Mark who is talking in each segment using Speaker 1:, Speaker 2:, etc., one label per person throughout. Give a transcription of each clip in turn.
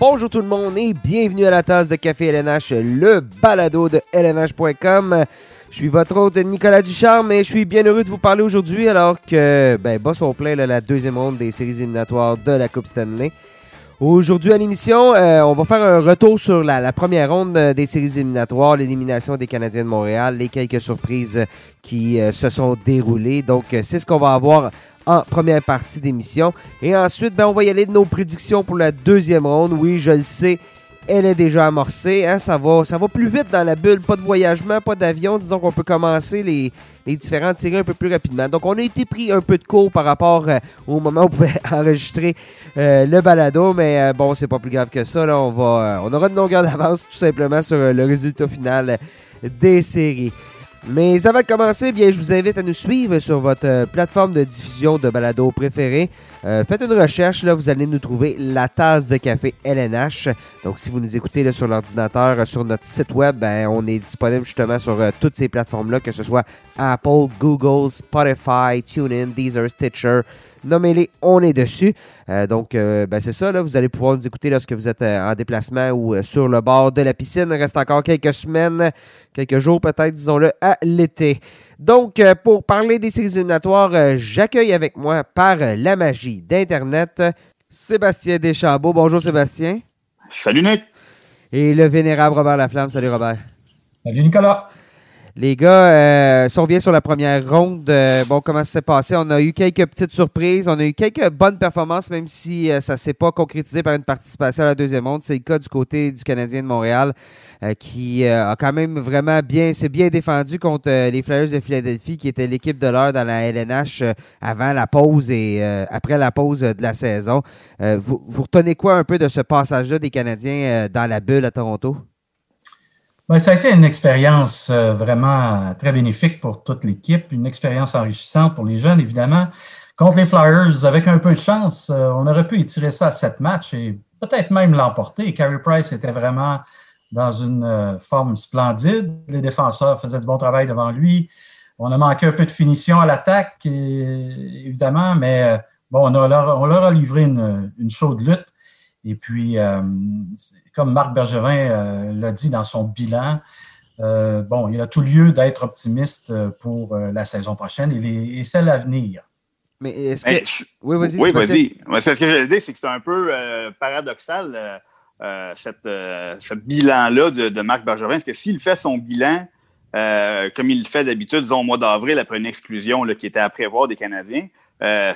Speaker 1: Bonjour tout le monde et bienvenue à la tasse de café LNH, le balado de LNH.com. Je suis votre hôte Nicolas Ducharme et je suis bien heureux de vous parler aujourd'hui alors que ben, boss au plein la deuxième ronde des séries éliminatoires de la Coupe Stanley. Aujourd'hui à l'émission, euh, on va faire un retour sur la, première ronde euh, des séries éliminatoires, l'élimination des Canadiens de Montréal, les quelques surprises qui euh, se sont déroulées. Donc c'est ce qu'on va avoir en première partie d'émission. Et ensuite, ben, on va y aller de nos prédictions pour la deuxième ronde. Oui, je le sais, elle est déjà amorcée. Hein? Ça, va, plus vite dans la bulle. Pas de voyagement, pas d'avion. Disons qu'on peut commencer les, différentes séries un peu plus rapidement. Donc, on a été pris un peu de cours par rapport euh, au moment où on pouvait enregistrer euh, le balado. Mais euh, bon, c'est pas plus grave que ça. Là. On, va, on aura une longueur d'avance tout simplement sur le résultat final des séries. Mais avant de commencer, bien, je vous invite à nous suivre sur votre plateforme de diffusion de balado préférée. Euh, faites une recherche, là, vous allez nous trouver la tasse de café LNH. Donc, si vous nous écoutez sur l'ordinateur, euh, sur notre site web, ben, on est disponible justement sur toutes ces plateformes-là, que ce soit Apple, Google, Spotify, TuneIn, Deezer, Stitcher, nommez-les, on est dessus. Euh, donc, euh, ben, c'est ça, là, vous allez pouvoir nous écouter lorsque vous êtes euh, en déplacement ou sur le bord de la piscine. Il reste encore quelques semaines, quelques jours peut-être, disons-le, à l'été. Donc, pour parler des séries éliminatoires, j'accueille avec moi par la magie d'Internet Sébastien Deschambault. Bonjour Sébastien.
Speaker 2: Salut Nick.
Speaker 1: Et le vénérable Robert Laflamme. Salut Robert.
Speaker 3: Salut Nicolas.
Speaker 1: Les gars, euh, si on revient sur la première ronde, euh, bon, comment ça s'est passé? On a eu quelques petites surprises, on a eu quelques bonnes performances, même si euh, ça ne s'est pas concrétisé par une participation à la deuxième ronde. C'est le cas du côté du Canadien de Montréal, qui a quand même vraiment bien, s'est bien défendu contre les Flyers de Philadelphie, qui était l'équipe de l'heure dans la LNH avant la pause et après la pause de la saison. vous, vous retenez quoi un peu de ce passage-là des Canadiens dans la bulle à Toronto?
Speaker 3: Ben, ça a été une expérience euh, vraiment très bénéfique pour toute l'équipe, une expérience enrichissante pour les jeunes, évidemment. Contre les Flyers, avec un peu de chance, euh, on aurait pu étirer ça à sept matchs et peut-être même l'emporter. Carey Price était vraiment dans une euh, forme splendide. Les défenseurs faisaient du bon travail devant lui. On a manqué un peu de finition à l'attaque, évidemment, mais bon, on, leur, a livré une, une chaude lutte. Et puis, comme Marc Bergevin euh, l'a dit dans son bilan, euh, bon, il y a tout lieu d'être optimiste euh, pour la saison prochaine et, et celle à venir.
Speaker 1: Mais est-ce que.
Speaker 2: Oui, vas-y. Oui, vas-y. ce que je dire, c'est que c'est un peu paradoxal, cette, ce bilan-là de, Marc Bergevin. Parce que s'il fait son bilan comme il le fait d'habitude, disons au mois d'avril, après une exclusion qui était à prévoir des Canadiens,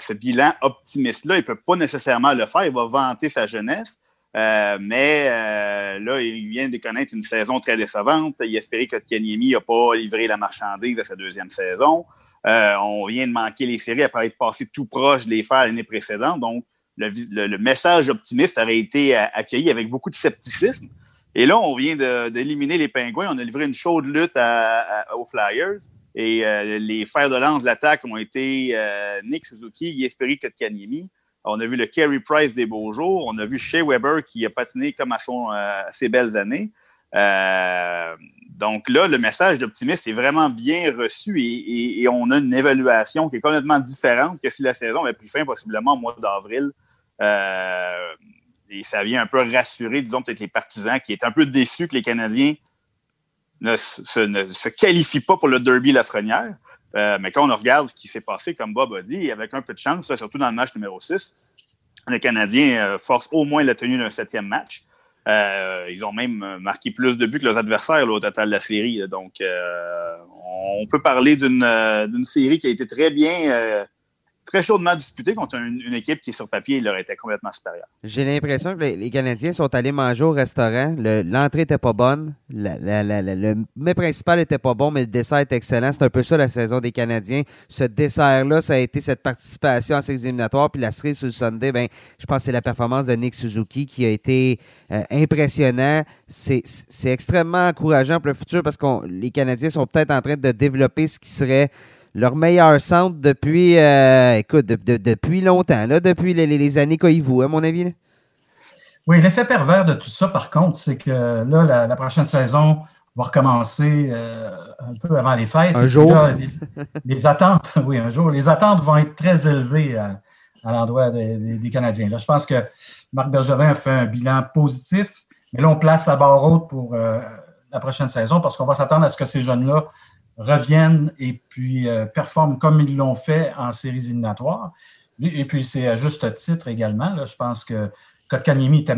Speaker 2: ce bilan optimiste-là, il ne peut pas nécessairement le faire. Il va vanter sa jeunesse. Euh, mais euh, là, il vient de connaître une saison très décevante. Il espérait que Kanyemi n'a pas livré la marchandise de sa deuxième saison. Euh, on vient de manquer les séries après être passé tout proche de les faire l'année précédente. Donc, le, message optimiste avait été accueilli avec beaucoup de scepticisme. Et là, on vient d'éliminer les Pingouins. On a livré une chaude lutte aux Flyers. Et les fers de lance de l'attaque ont été Nick Suzuki, Yesperi Kotkaniemi. On a vu le Carey Price des beaux jours. On a vu Shea Weber qui a patiné comme à, son, euh, ses belles années. Euh, donc là, le message d'optimisme est vraiment bien reçu et, on a une évaluation qui est complètement différente que si la saison avait pris fin possiblement au mois d'avril. Euh, et ça vient un peu rassurer, disons, peut-être les partisans qui étaient un peu déçus que les Canadiens ne se, qualifient pas pour le Derby Lafrenière. Euh, mais quand on regarde ce qui s'est passé, comme Bob a dit, avec un peu de chance, surtout dans le match numéro 6, les Canadiens euh, forcent au moins la tenue d'un septième match. Euh, ils ont même marqué plus de buts que leurs adversaires au total de la série. Donc, on peut parler d'une série qui a été très bien très chaudement disputé contre une, équipe qui, sur papier, leur était complètement supérieure.
Speaker 1: J'ai l'impression que les, Canadiens sont allés manger au restaurant. L'entrée n'était pas bonne. le mets principal n'était pas bon, mais le dessert était excellent. C'est un peu ça la saison des Canadiens. Ce dessert-là, ça a été cette participation à ces éliminatoires. Puis la série sur le Sunday, ben, je pense que c'est la performance de Nick Suzuki qui a été euh, impressionnant. C'est extrêmement encourageant pour le futur parce que les Canadiens sont peut-être en train de développer ce qui serait leur meilleur centre depuis, euh, écoute, depuis longtemps, là, depuis les, années Koivu, à mon avis.
Speaker 3: Oui, l'effet pervers de tout ça, par contre, c'est que là, la, prochaine saison va recommencer euh, un peu avant les fêtes.
Speaker 1: Un jour.
Speaker 3: les, attentes, oui, un jour. Les attentes vont être très élevées à l'endroit des, Canadiens. Là, je pense que Marc Bergevin a fait un bilan positif, mais là, on place la barre haute pour la prochaine saison parce qu'on va s'attendre à ce que ces jeunes-là reviennent et puis performent comme ils l'ont fait en séries éliminatoires. Et puis, c'est à juste titre également. Là, je pense que Kotkaniemi était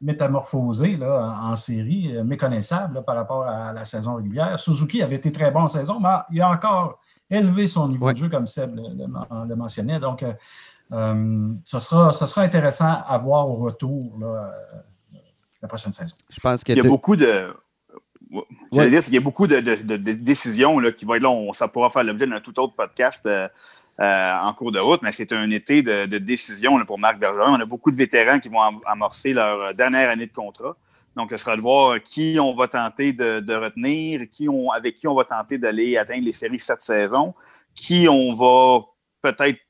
Speaker 3: métamorphosé là, en série, euh, méconnaissable par rapport à la saison régulière. Suzuki avait été très bon en saison, mais il a encore élevé son niveau de jeu, comme Seb le, mentionnait. Donc, euh, euh, ce, sera, ce sera intéressant à voir au retour la prochaine saison.
Speaker 2: Je pense qu'il y a beaucoup de. Je dire, qu'il y a beaucoup de, décisions là, qui vont être là. On, ça pourra faire l'objet d'un tout autre podcast. Euh, en cours de route, mais c'est un été de, décision pour Marc Bergeron. On a beaucoup de vétérans qui vont amorcer leur dernière année de contrat. Donc, ce sera de voir qui on va tenter de, retenir, qui on, avec qui on va tenter d'aller atteindre les séries cette saison, qui on va peut-être,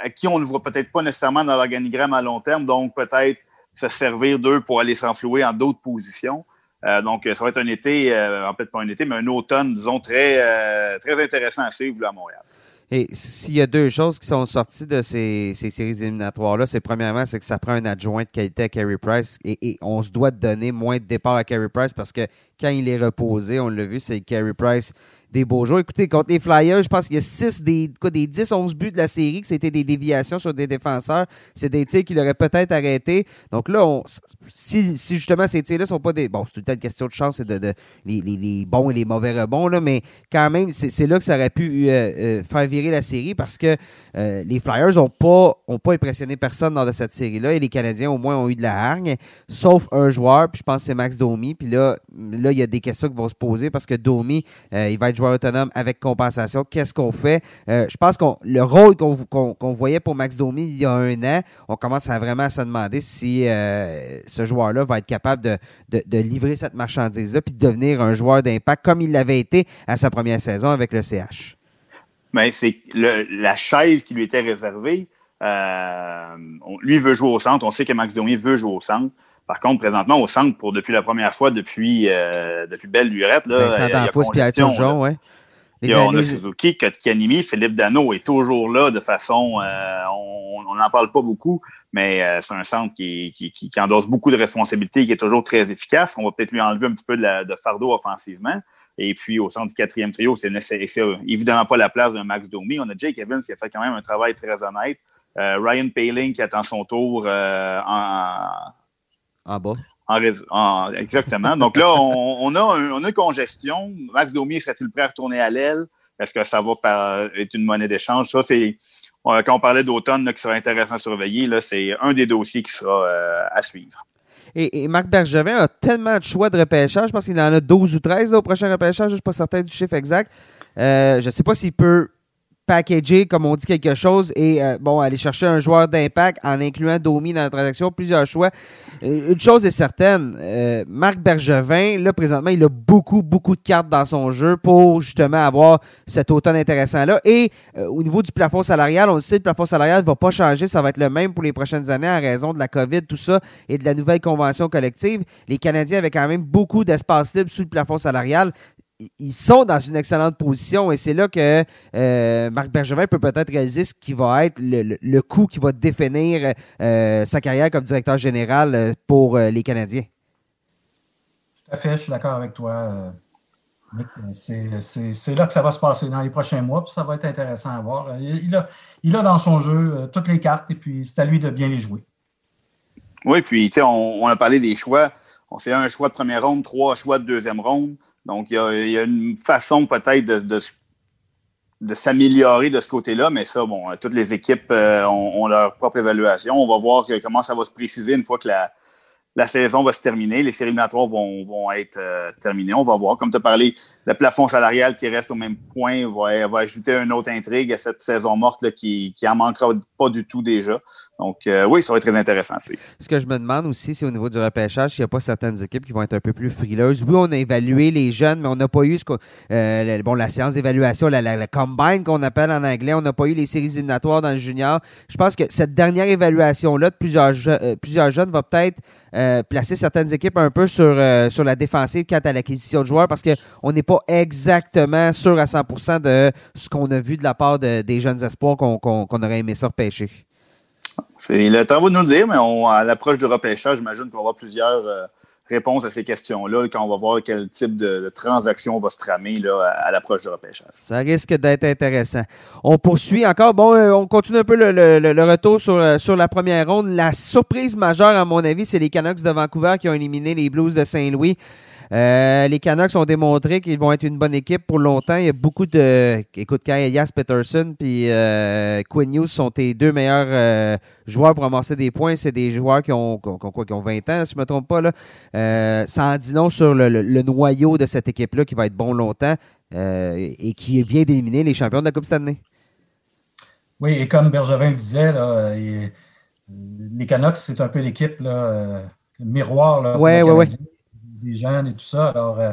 Speaker 2: à qui on ne voit peut-être pas nécessairement dans l'organigramme à long terme, donc peut-être se servir d'eux pour aller s'enflouer en d'autres positions. Euh, donc, ça va être un été, euh, en fait pas un été, mais un automne, disons, très, très intéressant à suivre à Montréal.
Speaker 1: Et s'il y a deux choses qui sont sorties de ces, séries éliminatoires-là, c'est premièrement, c'est que ça prend un adjoint de qualité à Carey Price et, on se doit de donner moins de départ à Carey Price parce que quand il est reposé, on l'a vu, c'est Carey Price des beaux jours. Écoutez, contre les Flyers, je pense qu'il y a 6 des, quoi, des 10-11 buts de la série que c'était des déviations sur des défenseurs. C'est des tirs qu'il aurait peut-être arrêté. Donc là, on, si, si, justement ces tirs-là sont pas des. Bon, c'est tout le temps une question de chance, c'est de, de les, les, bons et les mauvais rebonds, là, mais quand même, c'est là que ça aurait pu euh, euh, faire virer la série parce que euh, les Flyers n'ont pas, ont pas impressionné personne dans cette série-là et les Canadiens, au moins, ont eu de la hargne, sauf un joueur, puis je pense que c'est Max Domi. Puis là, là, il y a des questions qui vont se poser parce que Domi, il va être joueur autonome avec compensation. Qu'est-ce qu'on fait? Euh, je pense que le rôle qu'on voyait pour Max Domi il y a un an, on commence à vraiment se demander si euh, ce joueur-là va être capable de, livrer cette marchandise-là puis de devenir un joueur d'impact comme il l'avait été à sa première saison avec le CH.
Speaker 2: Mais c'est la chaise qui lui était réservée. Euh, lui veut jouer au centre. On sait que Max Domi veut jouer au centre. Par contre, présentement, au centre, pour depuis la première fois, depuis, euh, depuis Belle Lurette, là,
Speaker 1: Vincent Danfous, Pierre Turgeon, oui.
Speaker 2: Les on a Suzuki, Kotkanimi, Philippe Dano est toujours là de façon. Euh, on n'en parle pas beaucoup, mais euh, c'est un centre qui, qui, qui, endosse beaucoup de responsabilités, qui est toujours très efficace. On va peut-être lui enlever un petit peu de, de, fardeau offensivement. Et puis au centre du quatrième trio, c'est évidemment pas la place d'un Max Domi. On a Jake Evans qui a fait quand même un travail très honnête. Ryan Paling qui attend son tour en,
Speaker 1: en bas.
Speaker 2: exactement. Donc là, on, a une congestion. Max Domi serait-il prêt à retourner à l'aile? Est-ce que ça va être une monnaie d'échange? Ça, c'est. Quand on parlait d'automne qui serait intéressant à surveiller, c'est un des dossiers qui sera euh, à suivre.
Speaker 1: Et, Marc Bergevin a tellement de choix de repêchage. Je pense qu'il en a 12 ou 13 au prochain repêchage. Je ne suis pas certain du chiffre exact. Euh, je ne sais pas s'il peut packager, comme on dit, quelque chose et euh, bon, aller chercher un joueur d'impact en incluant Domi dans la transaction, plusieurs choix. Euh, une chose est certaine, euh, Marc Bergevin, là, présentement, il a beaucoup, beaucoup de cartes dans son jeu pour justement avoir cet automne intéressant-là. Et au niveau du plafond salarial, on le sait, le plafond salarial ne va pas changer, ça va être le même pour les prochaines années en raison de la COVID, tout ça, et de la nouvelle convention collective. Les Canadiens avaient quand même beaucoup d'espace libre sous le plafond salarial ils sont dans une excellente position et c'est là que euh, Marc Bergevin peut peut-être réaliser ce qui va être le, le, coup qui va définir euh, sa carrière comme directeur général euh, pour les Canadiens.
Speaker 3: Tout à fait, je suis d'accord avec toi. C'est là que ça va se passer dans les prochains mois, puis ça va être intéressant à voir. Il a, il a dans son jeu toutes les cartes et puis c'est à lui de bien les jouer.
Speaker 2: Oui, puis on, on a parlé des choix. On fait un choix de première ronde, trois choix de deuxième ronde. Donc, il y a, une façon peut-être de, de, s'améliorer de ce côté-là, mais ça, bon, toutes les équipes euh, ont, leur propre évaluation. On va voir comment ça va se préciser une fois que la, la saison va se terminer. Les séries éliminatoires vont, vont être euh, terminées. On va voir. Comme tu as parlé, le plafond salarial qui reste au même point va, va ajouter une autre intrigue à cette saison morte là, qui, qui en manquera pas du tout déjà. Donc, euh, oui, ça va être très intéressant.
Speaker 1: Ce que je me demande aussi, c'est au niveau du repêchage, s'il n'y a pas certaines équipes qui vont être un peu plus frileuses. Oui, on a évalué les jeunes, mais on n'a pas eu ce euh, bon, la séance d'évaluation, la, la, combine qu'on appelle en anglais. On n'a pas eu les séries éliminatoires dans le junior. Je pense que cette dernière évaluation-là de plusieurs, euh, plusieurs jeunes va peut-être placer certaines équipes un peu sur, sur la défensive quant à l'acquisition de joueurs parce qu'on n'est pas exactement sûr à 100% de ce qu'on a vu de la part des jeunes espoirs qu'on aurait aimé ça repêcher.
Speaker 2: C'est le travail de nous dire, mais à l'approche du repêchage, j'imagine qu'on va avoir plusieurs euh, réponses à ces questions-là quand on va voir quel type de, transaction va se tramer là, à, l'approche du repêchage.
Speaker 1: Ça risque d'être intéressant. On poursuit encore. Bon, euh, on continue un peu le, retour sur, euh, sur la première ronde. La surprise majeure, à mon avis, c'est les Canucks de Vancouver qui ont éliminé les Blues de Saint-Louis. Euh, les Canucks ont démontré qu'ils vont être une bonne équipe pour longtemps. Il y a beaucoup de. Écoute, Kyle Elias Peterson puis euh, Quinn Hughes sont tes deux meilleurs euh, joueurs pour amasser des points. C'est des joueurs qui ont, quoi, qui ont 20 ans, si je ne me trompe pas. Là. ça en dit non sur le, noyau de cette équipe-là qui va être bon longtemps et qui vient d'éliminer les champions de la Coupe Stanley.
Speaker 3: Oui, et comme Bergevin le disait, là, les Canucks, c'est un peu l'équipe miroir. Là,
Speaker 1: ouais, ouais, ouais
Speaker 3: des jeunes et tout ça. Alors, euh,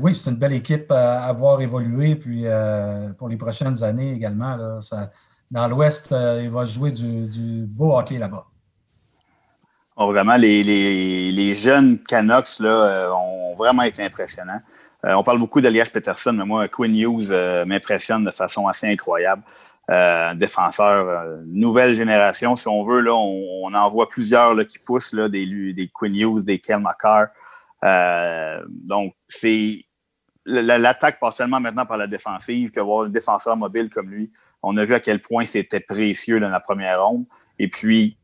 Speaker 3: oui, c'est une belle équipe à avoir évolué. Puis euh, pour les prochaines années également, dans l'Ouest, euh, il va jouer du, beau hockey là-bas.
Speaker 2: Oh, vraiment, les, jeunes Canucks là, ont vraiment été impressionnants. on parle beaucoup d'Elias Peterson, mais moi, Quinn Hughes m'impressionne de façon assez incroyable. Défenseur nouvelle génération, si on veut. Là, on, en voit plusieurs là, qui poussent là, des, des Quinn des Ken McCarr. Euh, donc, c'est l'attaque passe seulement maintenant par la défensive, que voir un défenseur mobile comme lui. On a vu à quel point c'était précieux dans la première ronde. Et puis,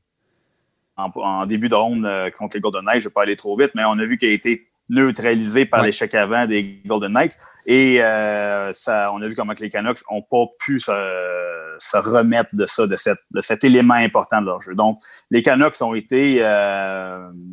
Speaker 2: en, début de ronde euh, contre les Golden Knights, je ne vais pas aller trop vite, mais on a vu qu'il a été neutralisé par l'échec avant des Golden Knights. Et euh, ça, on a vu comment les Canucks n'ont pas pu se, remettre de ça, de, cet élément important de leur jeu. Donc, les Canucks ont été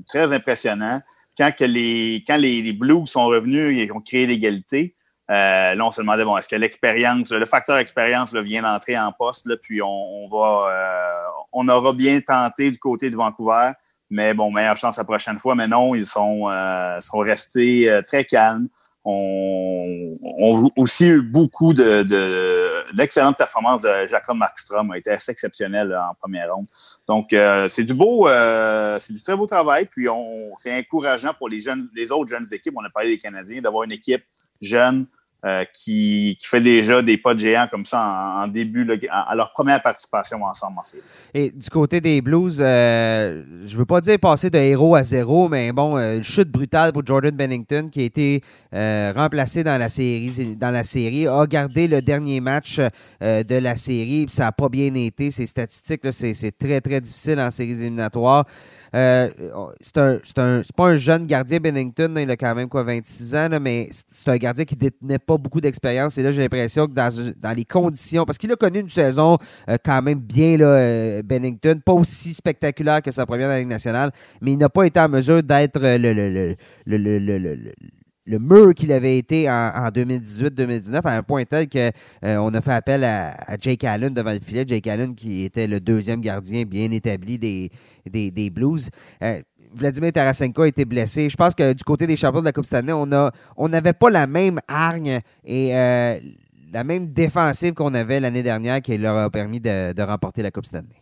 Speaker 2: très impressionnants quand, que les, quand les, Blues sont revenus et ont créé l'égalité, euh, là, on se demandait, bon, est-ce que l'expérience, le facteur expérience vient d'entrer en poste, là, puis on, va, euh, on aura bien tenté du côté de Vancouver, mais bon, meilleure chance la prochaine fois. Mais non, ils sont, euh, sont restés très calmes on, a aussi eu beaucoup de, d'excellentes performances de Jacob Markstrom, a été assez exceptionnel en première ronde. Donc, euh, c'est du beau, euh, c'est du très beau travail. Puis, on, c'est encourageant pour les jeunes, les autres jeunes équipes. On a parlé des Canadiens, d'avoir une équipe jeune euh, qui, fait déjà des pas de géants comme ça en, début, à leur première participation ensemble en série.
Speaker 1: Et du côté des Blues, euh, je veux pas dire passer de héros à zéro, mais bon, euh, chute brutale pour Jordan Bennington qui a été remplacé dans la série, dans la série, a gardé le dernier match de la série, ça n'a pas bien été. Ces statistiques, c'est très, très difficile en séries éliminatoires. Euh, c'est un, pas un jeune gardien, Bennington. il a quand même quoi, 26 ans, mais c'est un gardien qui détenait pas beaucoup d'expérience. Et là, j'ai l'impression que dans, les conditions, parce qu'il a connu une saison euh, quand même bien, là, euh, Bennington, pas aussi spectaculaire que sa première dans la Ligue nationale, mais il n'a pas été en mesure d'être le, le, le le mur qu'il avait été en, 2018-2019 à un point tel qu'on euh, a fait appel à, Jake Allen devant le filet. Jake Allen qui était le deuxième gardien bien établi des, Blues. Euh, Vladimir Tarasenko a été blessé. Je pense que du côté des champions de la Coupe Stanley, on n'avait pas la même hargne et euh, la même défensive qu'on avait l'année dernière qui leur a permis de, de remporter la Coupe Stanley.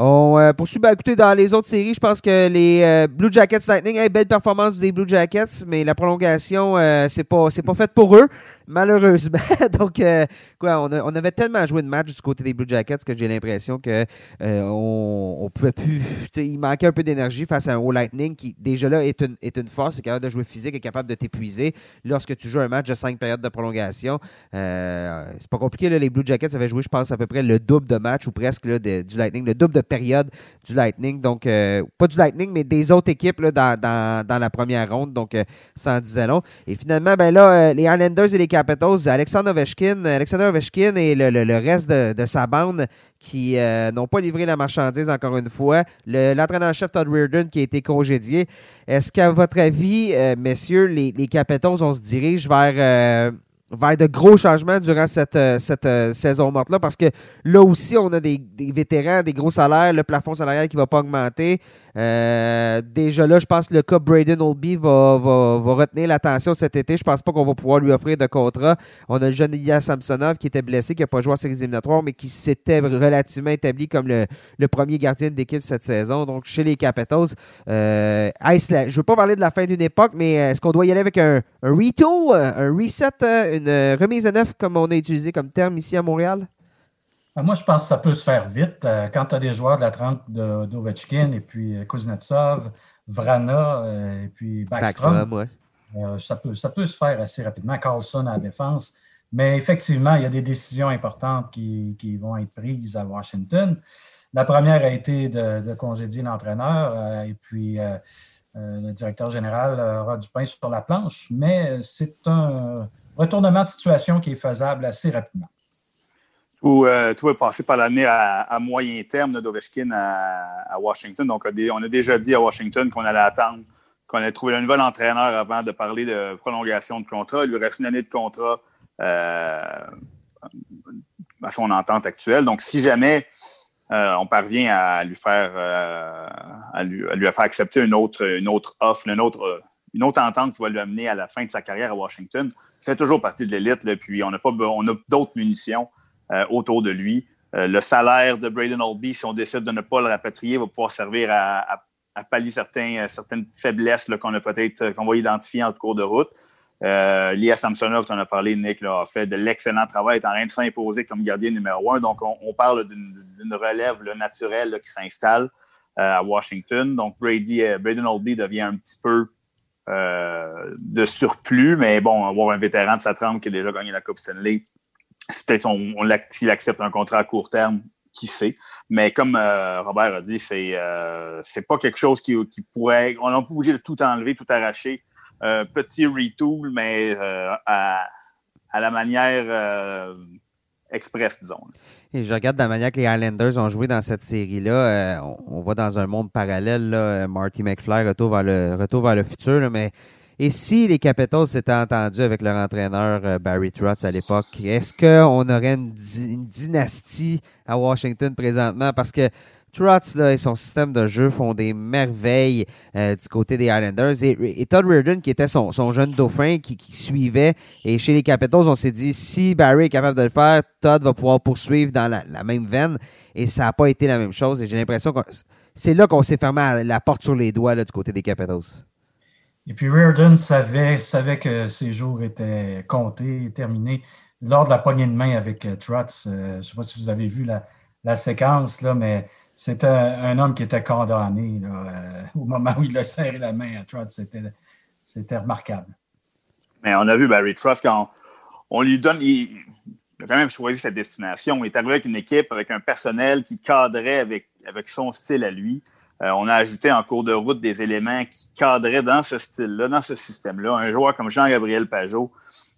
Speaker 1: On euh, poursuit. Ben, écoutez, dans les autres séries, je pense que les euh, Blue Jackets Lightning, belle performance des Blue Jackets, mais la prolongation, euh, c'est pas c'est pas fait pour eux, malheureusement. Donc, quoi, on, avait tellement joué de match du côté des Blue Jackets que j'ai l'impression que on, pouvait plus. Il manquait un peu d'énergie face à un haut Lightning qui, déjà là, est une, est une force, c'est capable de jouer physique, est capable de t'épuiser. Lorsque tu joues un match de cinq périodes de prolongation, c'est pas compliqué. Les Blue Jackets avaient joué, je pense, à peu près le double de match ou presque du Lightning, le double de période du Lightning. Donc, euh, pas du Lightning, mais des autres équipes là, dans, la première ronde. Donc, euh, ça en disait long. Et finalement, ben là, euh, les Islanders et les Capitals, Alexander Ovechkin, Alexander Ovechkin et le, reste de, sa bande qui n'ont pas livré la marchandise encore une fois. L'entraîneur-chef Todd Reardon qui a été congédié. Est-ce qu'à votre avis, messieurs, les, les Capitals, on se dirige vers vers de gros changements durant cette, euh, cette euh, saison morte-là, parce que là aussi, on a des, des, vétérans, des gros salaires, le plafond salarial qui ne va pas augmenter. Euh, déjà là, je pense que le cas Braden Olby va, va, va, retenir l'attention cet été. Je pense pas qu'on va pouvoir lui offrir de contrat. On a le jeune Ilya Samsonov qui était blessé, qui n'a pas joué en séries éliminatoires, mais qui s'était relativement établi comme le, le premier gardien d'équipe cette saison. Donc, chez les Capitals, euh, je veux pas parler de la fin d'une époque, mais est-ce qu'on doit y aller avec un, un un reset, une remise à neuf, comme on a utilisé comme terme ici à Montréal?
Speaker 3: Ben, moi, je pense que ça peut se faire vite. Euh, quand tu as des joueurs de la trempe d'Ovechkin et puis euh, Kuznetsov, Vrana et puis Backstrom, ça, peut, ça peut se faire assez rapidement. Carlson à la défense. Mais effectivement, il y a des décisions importantes qui, qui vont être prises à Washington. La première a été de, congédier l'entraîneur et puis le directeur général aura du pain sur la planche, mais c'est un retournement de situation qui est faisable assez rapidement.
Speaker 2: Tout, euh, tout est passé par l'année à, moyen terme d'Ovechkin à, à, Washington. Donc, on a déjà dit à Washington qu'on allait attendre, qu'on allait trouver un nouvel entraîneur avant de parler de prolongation de contrat. Il lui reste une année de contrat euh, à son entente actuelle. Donc, si jamais euh, on parvient à lui faire à lui, faire accepter une autre, offre, une autre, une autre entente qui va lui amener à la fin de sa carrière à Washington, fait toujours partie de l'élite. Puis on a pas on a d'autres munitions autour de lui. Euh, le salaire de Braden Olby, si on décide de ne pas le rapatrier, va pouvoir servir à, pallier euh, certaines faiblesses qu'on a peut-être qu'on va identifier en cours de route. Euh, Lia Samsonov, tu en as parlé, Nick, a fait de l'excellent travail, est en train de s'imposer comme gardien numéro un. Donc, on, parle d'une relève naturelle qui s'installe à Washington. Donc, Brady, Braden Olby devient un petit peu euh, de surplus, mais bon, avoir un vétéran de sa trempe qui a déjà gagné la Coupe Stanley, peut-être s'il accepte un contrat à court terme, qui sait? Mais comme euh, Robert a dit, c'est euh, c'est pas quelque chose qui, qui pourrait. On n'a pas obligé de tout enlever, tout arracher. petit retool, mais à, à, la manière express, disons.
Speaker 1: Et je regarde la manière que les Islanders ont joué dans cette série-là. Euh, on, voit dans un monde parallèle, là, Marty McFly retour vers le, le futur. mais et si les Capitals s'étaient entendus avec leur entraîneur euh, Barry Trotz à l'époque, est-ce qu'on aurait une, dynastie à Washington présentement? Parce que Trotz là, et son système de jeu font des merveilles euh, du côté des Islanders. Et, Todd Reardon, qui était son, jeune dauphin qui, suivait, et chez les Capitals, on s'est dit si Barry est capable de le faire, Todd va pouvoir poursuivre dans la, même veine. Et ça n'a pas été la même chose. Et j'ai l'impression que c'est là qu'on s'est fermé la porte sur les doigts là, du côté des Capitals.
Speaker 3: Et puis Reardon savait, savait que ses jours étaient comptés, terminés. Lors de la poignée de main avec euh, Trotz, euh, je ne sais pas si vous avez vu la, la séquence, là, mais c'était un homme qui était condamné euh, au moment où il a serré la main à Trotz. C'était remarquable.
Speaker 2: Mais on a vu Barry Trotz quand on, lui donne. Il, a quand même choisi sa destination. Il est arrivé avec une équipe, avec un personnel qui cadrait avec, avec son style à lui. Euh, on a ajouté en cours de route des éléments qui cadraient dans ce style-là, dans ce système-là. Un joueur comme Jean-Gabriel Pajot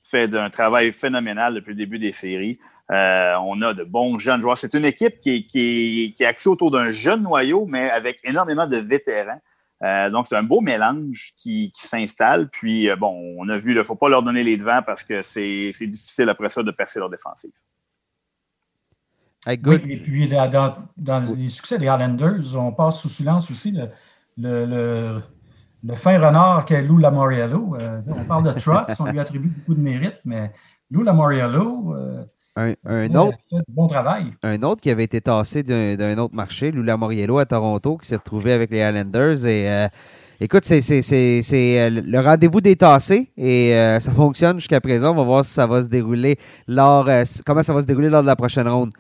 Speaker 2: fait un travail phénoménal depuis le début des séries. Euh, on a de bons jeunes joueurs. C'est une équipe qui est, qui, qui axée autour d'un jeune noyau, mais avec énormément de vétérans. Euh, donc, c'est un beau mélange qui, s'installe. Puis, bon, on a vu, il ne faut pas leur donner les devants parce que c'est difficile après ça de percer leur défensive.
Speaker 3: Et puis, dans, les succès des Highlanders, on passe sous silence aussi le, le, fin renard qu'est Lou Lamoriello. on parle de Trotz, on lui attribue beaucoup de mérite, mais Lou Lamoriello,
Speaker 1: un, autre,
Speaker 3: bon travail.
Speaker 1: Un autre qui avait été tassé d'un autre marché, Lula Moriello à Toronto, qui s'est retrouvé avec les Islanders. Et euh, écoute, c'est euh, le rendez-vous des tassés et euh, ça fonctionne jusqu'à présent. On va voir si ça va se dérouler lors, comment ça va se dérouler lors de la prochaine ronde.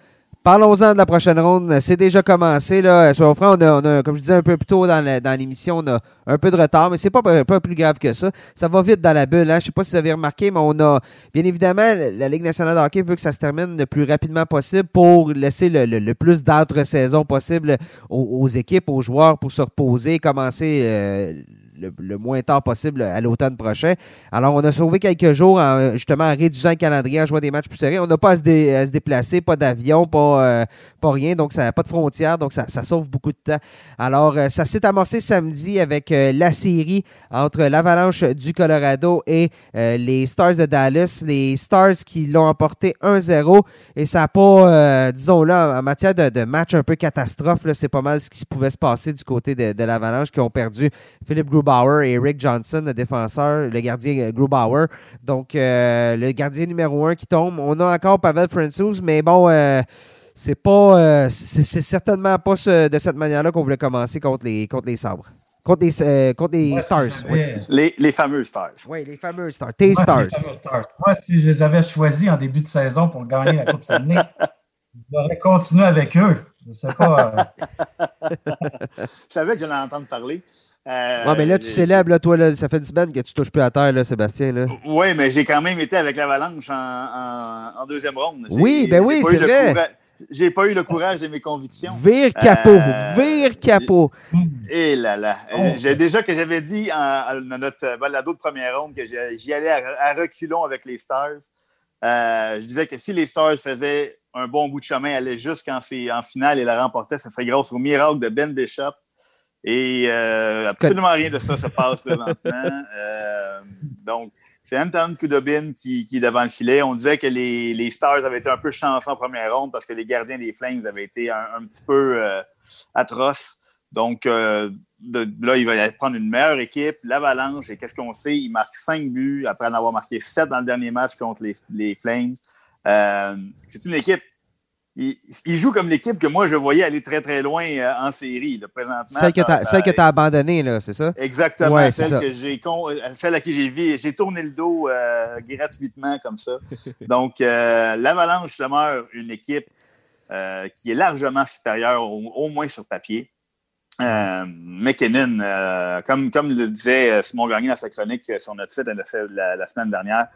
Speaker 1: Parlons-en de la prochaine ronde. C'est déjà commencé. Là. Soyons francs, on a, comme je disais un peu plus tôt dans l'émission, on a un peu de retard, mais c'est pas, pas plus grave que ça. Ça va vite dans la bulle. Hein. Je sais pas si vous avez remarqué, mais on a, bien évidemment, la Ligue nationale de hockey veut que ça se termine le plus rapidement possible pour laisser le, plus d'entre-saison possible aux, équipes, aux joueurs pour se reposer, commencer euh, le, moins tard possible à l'automne prochain. Alors, on a sauvé quelques jours en, justement en réduisant le calendrier, en jouant des matchs plus serrés. On n'a pas à se, déplacer, pas d'avion, pas, euh, pas rien, donc ça n'a pas de frontières, donc ça, sauve beaucoup de temps. Alors, euh, ça s'est amorcé samedi avec euh, la série entre l'Avalanche du Colorado et les Stars de Dallas. Les Stars qui l'ont emporté 1-0 et ça n'a pas, disons là, en matière de, match un peu catastrophe, c'est pas mal ce qui pouvait se passer du côté de, l'Avalanche qui ont perdu Philippe Gruber et Rick Johnson, le défenseur, le gardien euh, Grubauer. Donc, euh, le gardien numéro un qui tombe. On a encore Pavel Francouz, mais bon, euh, c'est pas, c'est certainement pas de cette manière-là qu'on voulait commencer contre les, contre les sabres. Contre les, contre les Stars.
Speaker 2: Les, les, fameux Stars.
Speaker 1: Oui, les fameux Stars. Tes Stars.
Speaker 3: Moi, si je les avais choisis en début de saison pour gagner la Coupe Stanley, J'aurais continué avec eux. Je sais pas.
Speaker 2: je savais que j'allais entendre parler.
Speaker 1: Euh, mais là, tu célèbres, toi, là, ça fait une semaine que tu touches plus à terre, là, Sébastien. Là.
Speaker 2: Oui, mais j'ai quand même été avec l'Avalanche en, en, deuxième ronde.
Speaker 1: Oui, ben oui, c'est vrai.
Speaker 2: J'ai pas eu le courage de mes convictions.
Speaker 1: Vire capot, euh, vire capot.
Speaker 2: Et eh là là. Oh. J'ai déjà que j'avais dit dans notre balado de première ronde que j'y allais à, reculons avec les Stars. Euh, je disais que si les Stars faisaient un bon bout de chemin, allaient jusqu'en en finale et la remportaient, ça serait grâce au miracle de Ben Bishop. Et euh, absolument rien de ça se passe présentement. donc, c'est Anton Kudobin qui, qui, est devant le filet. On disait que les, les, Stars avaient été un peu chanceux en première ronde parce que les gardiens des Flames avaient été un, petit peu euh, atroces. Donc, euh, là, il va prendre une meilleure équipe. L'Avalanche, et qu'est-ce qu'on sait? Il marque cinq buts après en avoir marqué sept dans le dernier match contre les, les Flames. Euh, c'est une équipe il, joue comme l'équipe que moi, je voyais aller très, très loin euh, en série, là, présentement.
Speaker 1: Celle que tu as, abandonnée, c'est ça?
Speaker 2: Exactement. celle, Que j'ai, euh, celle à qui j'ai vu, j'ai tourné le dos euh, gratuitement comme ça. Donc, l'Avalanche demeure une équipe qui est largement supérieure, au, moins sur papier. McKinnon, comme, comme le disait Simon Gagné dans sa chronique sur notre site la, la semaine dernière,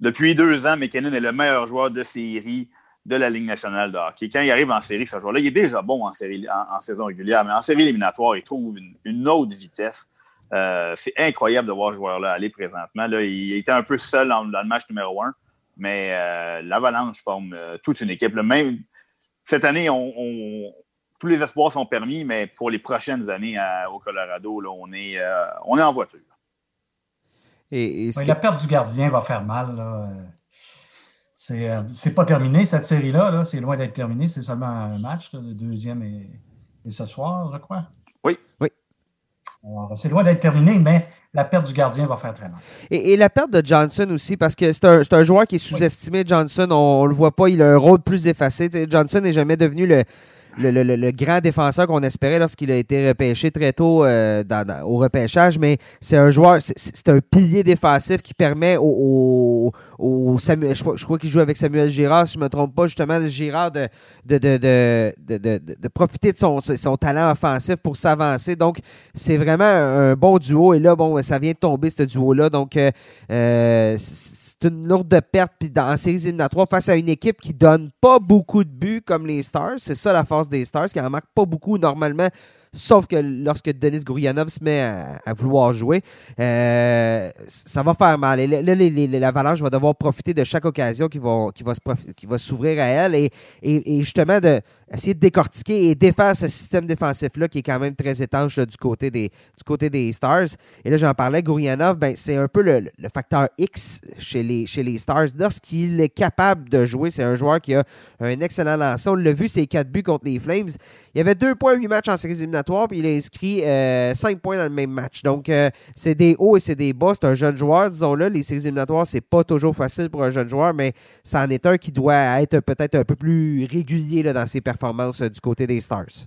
Speaker 2: depuis deux ans, McKinnon est le meilleur joueur de série de la Ligue nationale de hockey. Quand il arrive en série, ce joueur-là, il est déjà bon en, série, en, saison régulière, mais en série éliminatoire, il trouve une, autre vitesse. Euh, c'est incroyable de voir ce joueur-là aller présentement. Là, il était un peu seul dans, le match numéro un, mais euh, l'Avalanche forme euh, toute une équipe. Même cette année, on, tous les espoirs sont permis, mais pour les prochaines années au Colorado, là, on, est, on est en voiture.
Speaker 3: Et, La perte du gardien va faire mal. Là. Euh, c'est pas terminé, cette série-là. c'est loin d'être terminé. C'est seulement un match. le deuxième est, ce soir, je crois.
Speaker 2: Oui.
Speaker 1: Oui.
Speaker 3: c'est loin d'être terminé, mais la perte du gardien va faire très mal.
Speaker 1: Et, la perte de Johnson aussi, parce que c'est un, un, joueur qui est sous-estimé, Johnson. On ne le voit pas, il a un rôle plus effacé. Johnson n'est jamais devenu le, le, grand défenseur qu'on espérait lorsqu'il a été repêché très tôt euh, au repêchage, mais c'est un joueur, c'est un pilier défensif qui permet au, Samuel, je, crois, qu'il joue avec Samuel Girard, si je ne me trompe pas, justement, Girard de, de, de, profiter de son, son, talent offensif pour s'avancer. Donc, c'est vraiment un, bon duo. Et là, bon, ça vient de tomber, ce duo-là. Donc, euh, euh une lourde perte puis dans séries éliminatoires face à une équipe qui donne pas beaucoup de buts comme les Stars. C'est ça la force des Stars, qui en marque pas beaucoup normalement. Sauf que lorsque Denis Gourianov se met à, vouloir jouer, euh, ça va faire mal. Et là, l'Avalanche va devoir profiter de chaque occasion qui va, qui va, qui va s'ouvrir à elle et, et, justement de, essayer de décortiquer et défaire ce système défensif-là qui est quand même très étanche du, côté des, du côté des Stars. Et là, j'en parlais, Gourianov, ben, c'est un peu le, facteur X chez les, chez les Stars. Lorsqu'il est capable de jouer, c'est un joueur qui a un excellent lancer. On l'a vu, ses quatre buts contre les Flames. Il y avait 2,8 matchs en séries éliminatoires, puis il a inscrit 5 euh, points dans le même match. Donc, euh, c'est des hauts et c'est des bas. C'est un jeune joueur, disons-le. Les séries éliminatoires, c'est pas toujours facile pour un jeune joueur, mais ça en est un qui doit être peut-être un peu plus régulier là, dans ses performances performance euh, du côté des Stars.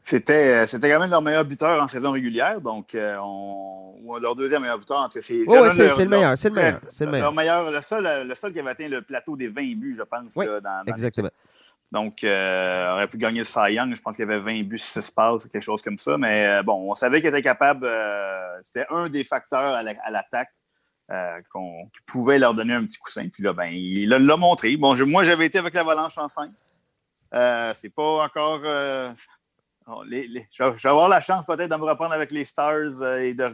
Speaker 2: C'était, euh, c'était quand même leur meilleur buteur en saison régulière, donc euh, on, leur deuxième meilleur buteur entre ces.
Speaker 1: Oui, c'est, le meilleur, c'est le meilleur, c'est le meilleur.
Speaker 2: Leur meilleur, le seul, le seul qui avait atteint le plateau des 20 buts, je pense.
Speaker 1: Oui, exactement.
Speaker 2: Donc, euh, aurait pu gagner le Cy Young. Je pense qu'il y avait 20 buts, 6 passes, quelque chose comme ça. Mais bon, on savait qu'il était capable. c'était un des facteurs à, l'attaque qu'on, qui pouvait leur donner un petit coussin. Puis là, ben, il l'a montré. Bon, moi, j'avais été avec l'Avalanche en 5. Euh, c'est pas encore. Euh, je, vais, avoir la chance peut-être de me reprendre avec les Stars euh, et de,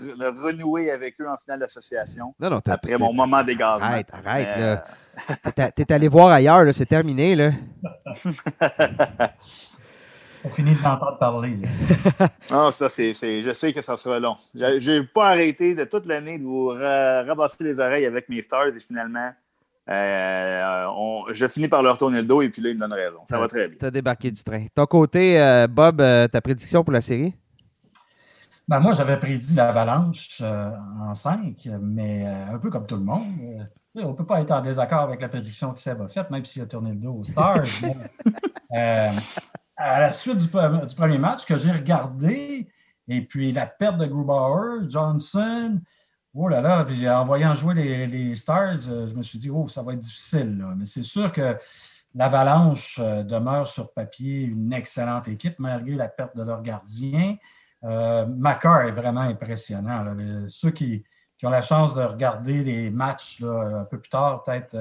Speaker 2: renouer avec eux en finale d'association.
Speaker 1: Non, non,
Speaker 2: après mon moment d'égard.
Speaker 1: Arrête, arrête. T'es allé voir ailleurs, c'est terminé. Là.
Speaker 3: On finit de t'entendre parler.
Speaker 2: ah, ça, c'est, je sais que ça sera long. Je n'ai pas arrêté de toute l'année de vous rabasser les oreilles avec mes stars et finalement, euh, je finis par leur tourner le dos et puis là, il me donne raison. Ça va très bien.
Speaker 1: Tu as débarqué du train. Ton côté, euh, Bob, euh, ta prédiction pour la série?
Speaker 3: Ben, moi, j'avais prédit l'avalanche en 5, mais un peu comme tout le monde. on ne peut pas être en désaccord avec la prédiction que Seb a faite, même s'il a tourné le dos aux Stars. à la suite du, du premier match que j'ai regardé, et puis la perte de Grubauer, Johnson, Oh là là, puis en voyant jouer les, Stars, euh, je me suis dit, oh, ça va être difficile. Là. Mais c'est sûr que l'Avalanche demeure sur papier une excellente équipe malgré la perte de leur gardien. Euh, Macar est vraiment impressionnant. ceux qui, ont la chance de regarder les matchs un peu plus tard, peut-être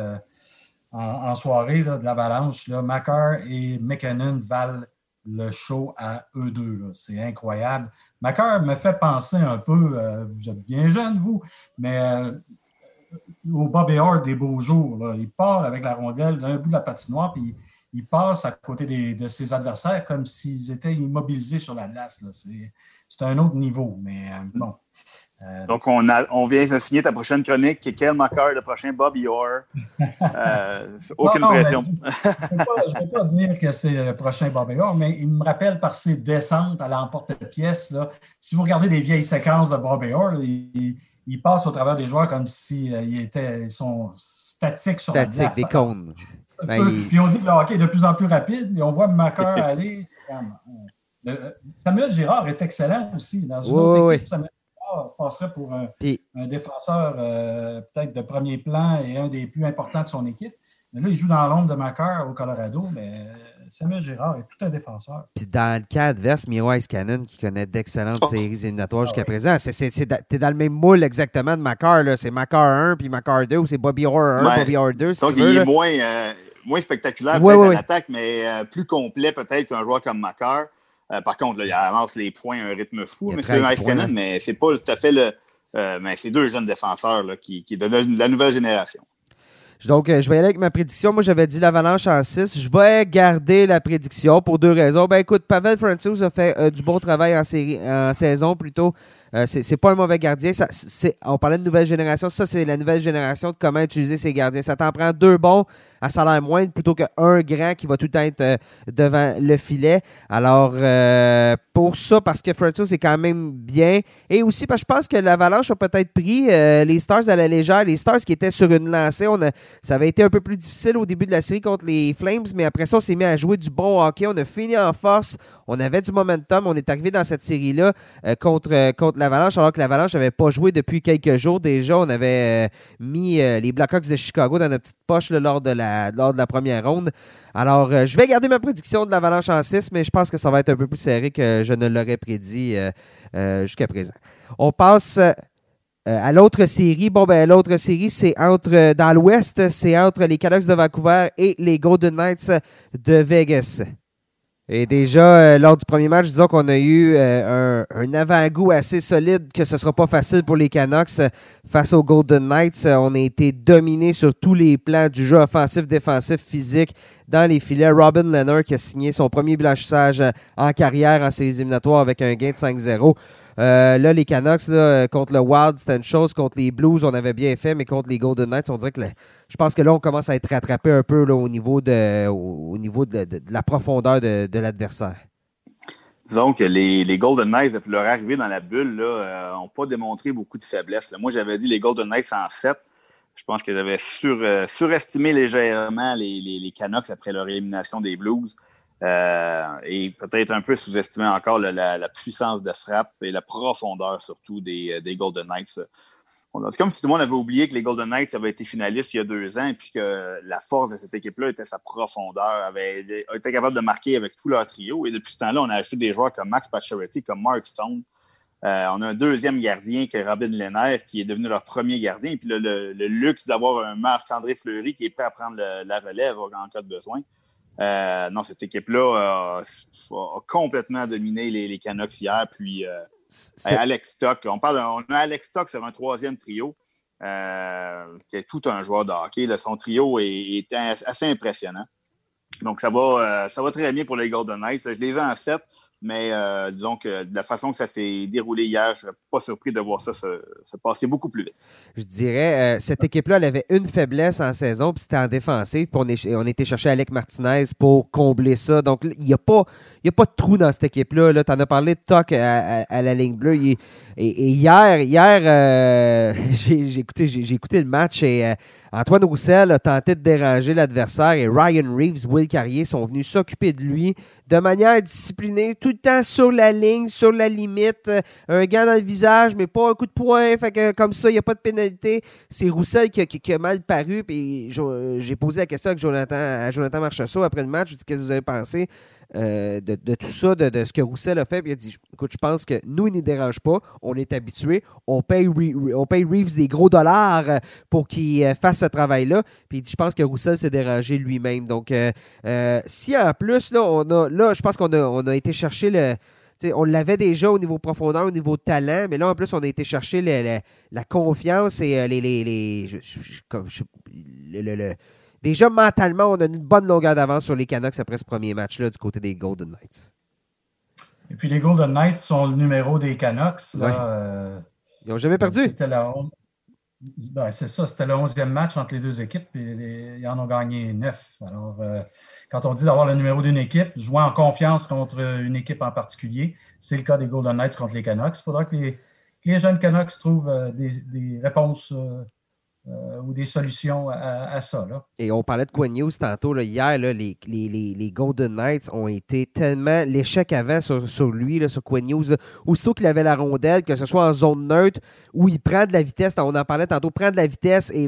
Speaker 3: en, soirée de l'Avalanche, Macar et McKinnon valent le show à eux deux. C'est incroyable. Macar me fait penser un peu, euh, vous êtes bien jeune, vous, mais euh, au Bobby Hart des beaux jours. Il part avec la rondelle d'un bout de la patinoire, puis il passe à côté de ses adversaires comme s'ils étaient immobilisés sur la glace. C'est un autre niveau, mais euh, bon.
Speaker 2: Euh, Donc, on, a, on vient de signer ta prochaine chronique, Quel Macar, le prochain Bobby Orr. Euh, aucune pression.
Speaker 3: je ne vais pas dire que c'est le prochain Bobby Orr, mais il me rappelle par ses descentes à l'emporte-pièce. Si vous regardez des vieilles séquences de Bobby Orr, il, passe au travers des joueurs comme s'ils si, étaient sont statiques sur
Speaker 1: la glace. des cônes.
Speaker 3: Ben, puis on dit que le hockey est de plus en plus rapide, et on voit Macar aller. Samuel Girard est excellent aussi. Dans une autre équipe, Samuel passerait pour un, défenseur euh, peut-être de premier plan et un des plus importants de son équipe. Mais là, il joue dans l'ombre de Macar au Colorado, mais euh, Samuel Girard est tout un défenseur.
Speaker 1: Puis dans le cas adverse, Miro Cannon, qui connaît d'excellentes oh. séries éliminatoires jusqu'à ah présent, tu es dans le même moule exactement de Macar. C'est Macar 1 puis Macar 2 ou c'est Bobby Orr 1, Bobby Orr 2.
Speaker 2: donc, il est moins, euh, moins spectaculaire peut-être à l'attaque, mais plus complet peut-être qu'un joueur comme Macar. Euh, par contre, il avance les points à un rythme fou, M. Cannon, mais c'est pas tout à fait le. Euh, mais c'est deux jeunes défenseurs qui, qui de la nouvelle génération.
Speaker 1: Donc, euh, je vais y aller avec ma prédiction. Moi, j'avais dit l'Avalanche en 6. Je vais garder la prédiction pour deux raisons. Ben, écoute, Pavel Francis a fait du bon travail en, série, en saison plutôt. Euh, c'est pas un mauvais gardien. Ça, on parlait de nouvelle génération. Ça, c'est la nouvelle génération de comment utiliser ses gardiens. Ça t'en prend deux bons à salaire moindre plutôt qu'un grand qui va tout être euh, devant le filet. Alors, euh, pour ça, parce que Francis est quand même bien. Et aussi parce que je pense que l'Avalanche a peut-être pris les Stars à la légère. Les Stars qui étaient sur une lancée. On a, ça avait été un peu plus difficile au début de la série contre les Flames, mais après ça, on s'est mis à jouer du bon hockey. On a fini en force. On avait du momentum. On est arrivé dans cette série-là contre, contre l'Avalanche, alors que l'Avalanche n'avait pas joué depuis quelques jours déjà. On avait euh, mis euh, les Blackhawks de Chicago dans notre petite poche lors, de la, lors de la première ronde. Alors, euh, je vais garder ma prédiction de l'Avalanche en 6, mais je pense que ça va être un peu plus serré que je ne l'aurais prédit jusqu'à présent. On passe à l'autre série. Bon, ben, l'autre série, c'est entre, dans l'Ouest, c'est entre les Canucks de Vancouver et les Golden Knights de Vegas. Et déjà, euh, lors du premier match, disons qu'on a eu euh, un, avant-goût assez solide que ce ne sera pas facile pour les Canucks euh, face aux Golden Knights. on a été dominé sur tous les plans du jeu offensif, défensif, physique dans les filets. Robin Leonard qui a signé son premier blanchissage en carrière en séries éliminatoires avec un gain de 5-0. Euh, là, les Canucks, contre le Wild, c'était une chose. Contre les Blues, on avait bien fait, mais contre les Golden Knights, on dirait que je pense que là, on commence à être rattrapé un peu au niveau de, la profondeur de, l'adversaire.
Speaker 2: Disons que les, Golden Knights, depuis leur arrivée dans la bulle, n'ont euh, pas démontré beaucoup de faiblesse. Moi, j'avais dit les Golden Knights en 7. Je pense que j'avais euh, surestimé légèrement les, les, Canucks après leur élimination des Blues. Euh, et peut-être un peu sous-estimer encore la, puissance de frappe et la profondeur surtout des, euh, Golden Knights. C'est comme si tout le monde avait oublié que les Golden Knights avaient été finalistes il y a deux ans et puis que la force de cette équipe-là était sa profondeur, avait été capable de marquer avec tout leur trio. Et depuis ce temps-là, on a acheté des joueurs comme Max Pacioretty, comme Mark Stone. Euh, on a un deuxième gardien qui est Robin Lehner, qui est devenu leur premier gardien. Et puis le, luxe d'avoir un Marc-André Fleury qui est prêt à prendre la relève en cas de besoin. Euh, non, cette équipe-là a, complètement dominé les, Canucks hier. Puis euh, Alex Stock, on, parle, on a Alex Stock sur un troisième trio. Euh, qui est tout un joueur de hockey. son trio est, assez impressionnant. Donc, ça va, ça va très bien pour les Golden Knights. Je les ai en 7. Mais euh, disons que de la façon que ça s'est déroulé hier, je ne serais pas surpris de voir ça se, passer beaucoup plus vite.
Speaker 1: Je dirais, euh, cette équipe-là, elle avait une faiblesse en saison, puis c'était en défensive. Puis on, on était chercher Alec Martinez pour combler ça. Donc, il n'y a, pas, a pas de trou dans cette équipe-là. -là, tu en as parlé de Toc à, la ligne bleue. et, hier, hier euh, j'ai écouté, écouté, le match et Antoine Roussel a tenté de déranger l'adversaire et Ryan Reeves, Will Carrier sont venus s'occuper de lui de manière disciplinée, tout le temps sur la ligne, sur la limite. Euh, un gars dans le visage, mais pas un coup de poing. Fait que comme ça, il n'y a pas de pénalité. C'est Roussel qui a, mal paru. Puis j'ai posé la question Jonathan, à Jonathan Marchessault après le match. Je lui ai dit Qu'est-ce que vous avez pensé euh, de, tout ça, de, ce que Roussel a fait. Puis il a dit Écoute, je pense que nous, il ne nous dérange pas. On est habitués. On paye, on paye Reeves des gros dollars euh, pour qu'il euh, fasse ce travail-là. Puis il dit Je pense que Roussel s'est dérangé lui-même. Donc, si en plus, là, on a, là je pense qu'on a, on a été chercher le on l'avait déjà au niveau profondeur, au niveau talent, mais là, en plus, on a été chercher la confiance et les. les, les comme, déjà, mentalement, on a une bonne longueur d'avance sur les Canucks après ce premier match-là du côté des Golden Knights.
Speaker 3: Et puis, les Golden Knights sont le numéro des Canucks. Euh,
Speaker 1: Ils n'ont jamais perdu.
Speaker 3: C'était ben, c'est ça, c'était le 11e match entre les deux équipes et ils en ont gagné neuf. Alors, euh, quand on dit d'avoir le numéro d'une équipe, jouer en confiance contre une équipe en particulier, c'est le cas des Golden Knights contre les Canucks. Il faudra que les, jeunes Canucks trouvent euh, des, réponses euh, ou des solutions à, ça. Là.
Speaker 1: Et on parlait de Quinn News tantôt. hier, les, les, Golden Knights ont été tellement. L'échec avant sur, lui, là, sur Quinn News, aussitôt qu'il avait la rondelle, que ce soit en zone neutre, où il prend de la vitesse, on en parlait tantôt, prend de la vitesse et,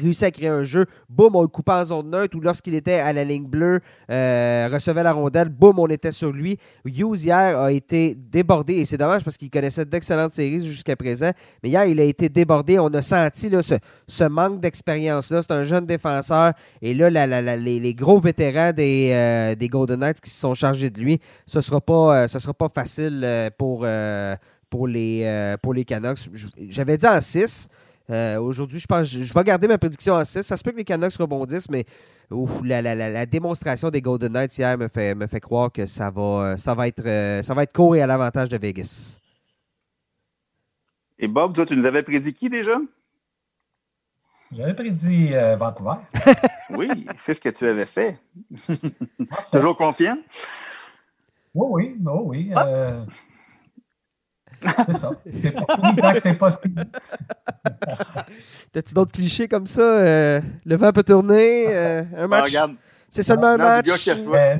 Speaker 1: réussit à créer un jeu, boum, on le coupait en zone neutre, ou lorsqu'il était à la ligne bleue, euh, recevait la rondelle, boum, on était sur lui. Hughes, hier, a été débordé, et c'est dommage parce qu'il connaissait d'excellentes séries jusqu'à présent, mais hier, il a été débordé. On a senti là, ce ce manque d'expérience-là. C'est un jeune défenseur. Et là, les, gros vétérans des, euh, des, Golden Knights qui se sont chargés de lui, ce ne sera, pas, euh, sera pas facile euh, pour, les, Canucks. J'avais dit en 6. Aujourd'hui, je pense je vais garder ma prédiction en 6. Ça se peut que les Canucks rebondissent, mais la, démonstration des Golden Knights hier me fait, croire que ça va, être, ça va être court et à l'avantage de Vegas.
Speaker 2: Et Bob, tu nous avais prédit qui déjà?
Speaker 3: J'avais prédit euh, Vancouver.
Speaker 2: oui, c'est ce que tu avais fait. Toujours confiant?
Speaker 3: Oui, oui, oh, oui. Ah. Euh, c'est ça. C'est pas fini c'est pas fini.
Speaker 1: T'as-tu d'autres clichés comme ça? Euh, le vent peut tourner, un ah, match? regarde, c'est seulement un match.
Speaker 3: Euh,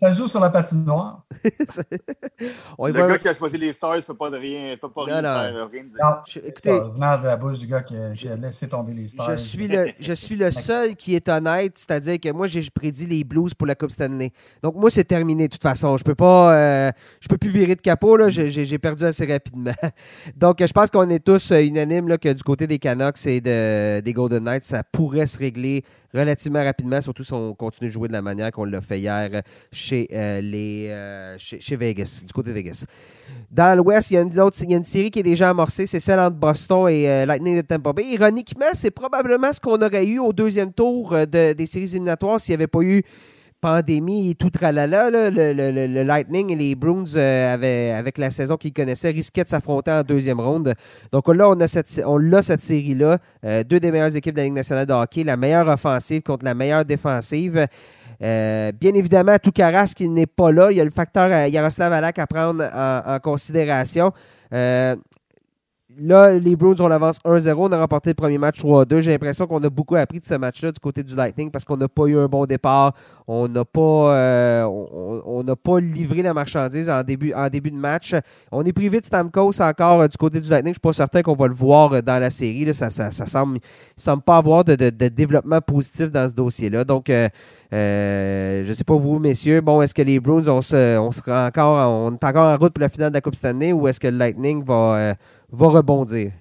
Speaker 3: ça, joue, sur la patinoire.
Speaker 2: On le gars qui a choisi les stars ne peut pas de rien, peut pas rien faire. Rien
Speaker 3: dire. écoutez, venant de la bouche du gars qui a, laissé tomber les stars.
Speaker 1: Je suis le, je suis le seul qui est honnête, c'est-à-dire que moi, j'ai prédit les Blues pour la Coupe Stanley. Donc, moi, c'est terminé de toute façon. Je peux pas, euh, je peux plus virer de capot. J'ai perdu assez rapidement. Donc, je pense qu'on est tous euh, unanimes là, que du côté des Canucks et de, des Golden Knights, ça pourrait se régler relativement rapidement, surtout si on continue de jouer de la manière qu'on l'a fait hier chez, euh, les, euh, chez, Vegas, du côté de Vegas. Dans l'Ouest, il y, a une, autre, il y a une série qui est déjà amorcée, c'est celle entre Boston et euh, Lightning de Tampa Bay. Ironiquement, c'est probablement ce qu'on aurait eu au deuxième tour de, des séries éliminatoires s'il n'y avait pas eu pandémie et tout tralala, le, le, Lightning et les Bruins, euh, avec la saison qu'ils connaissaient, risquaient de s'affronter en deuxième ronde. Donc là, on a cette, on cette série-là. Euh, deux des meilleures équipes de la Ligue nationale de hockey, la meilleure offensive contre la meilleure défensive. Euh, bien évidemment, tout Caras qui n'est pas là. Il y a le facteur Yaroslav Alak à prendre en, en considération. Là, les Bruins, on avance 1-0. On a remporté le premier match 3-2. J'ai l'impression qu'on a beaucoup appris de ce match-là du côté du Lightning parce qu'on n'a pas eu un bon départ. On n'a pas, euh, on, pas livré la marchandise en début, en début de match. On est privé de Stamkos encore euh, du côté du Lightning. Je ne suis pas certain qu'on va le voir euh, dans la série. Ça, ça, semble, semble pas avoir de, développement positif dans ce dossier-là. Donc, je ne sais pas vous, messieurs. Bon, est-ce que les Bruins, on, se, on, sera encore, on est encore en route pour la finale de la Coupe cette année ou est-ce que le Lightning va va rebondir?